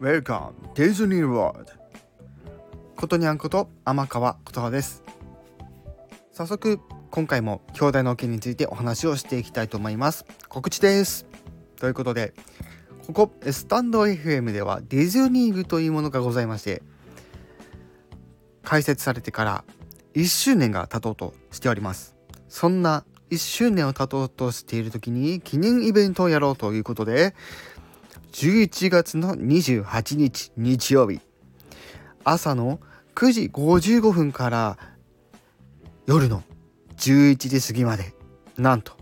Welcome Disney World. ことにゃんこと天川琴葉です。早速今回も兄弟の件についてお話をしていきたいと思います。告知です。ということでここスタンド FM ではディズニー部というものがございまして開設されてから1周年が経とうとしております。そんな1周年を経とうとしている時に記念イベントをやろうということで11月の28日日曜日。朝の9時55分から夜の11時過ぎまでなんと。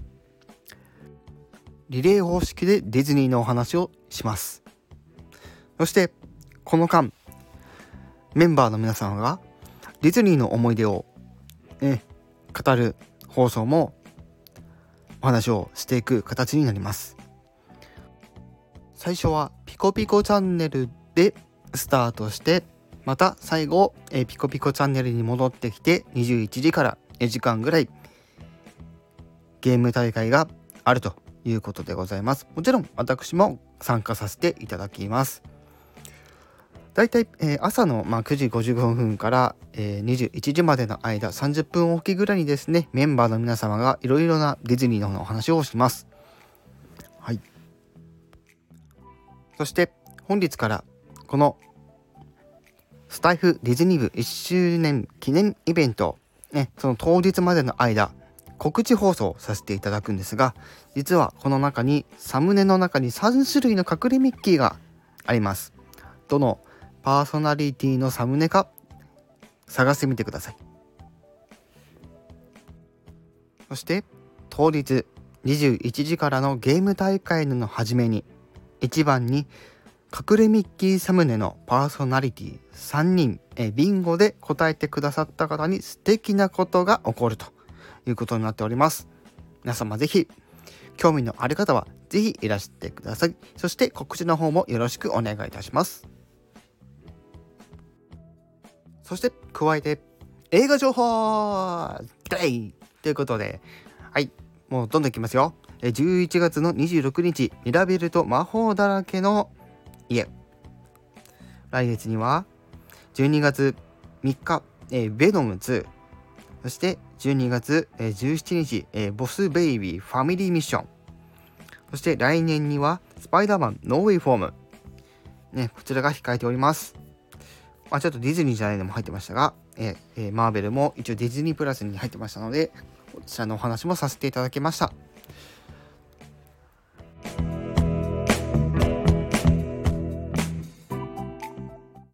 リレー方式でディズニーのお話をします。そしてこの間メンバーの皆さんがディズニーの思い出を、ね、語る放送もお話をしていく形になります。最初はピコピコチャンネルでスタートしてまた最後、えピコピコチャンネルに戻ってきて21時から2時間ぐらいゲーム大会があるということでございます。もちろん私も参加させていただきます。だいたい、えー、朝の、まあ、9時55分から、えー、21時までの間30分おきぐらいにですねメンバーの皆様がいろいろなディズニーのお話をします。はい。そして本日からこのスタイフディズニー部1周年記念イベント、ね、その当日までの間告知放送させていただくんですが実はこの中にサムネの中に3種類の隠れミッキーがあります。どのパーソナリティのサムネか探してみてください。そして当日21時からのゲーム大会の初めに1番に隠れミッキーサムネのパーソナリティ3人えビンゴで答えてくださった方に素敵なことが起こるということになっております。皆様ぜひ興味のある方はぜひいらしてください。そして告知の方もよろしくお願いいたします。そして加えて映画情報ということではい。もうどんどんいきますよ。11月の26日ミラベルと魔法だらけの家。来月には12月3日、え、ベノム2そして12月、えー、17日、え、ボスベイビーファミリーミッション。そして来年にはスパイダーマンノーウェイフォーム。ね、こちらが控えております。まあ、ちょっとディズニーじゃないのも入ってましたが、えー、マーベルも一応ディズニープラスに入ってましたので、こちらのお話もさせていただきました。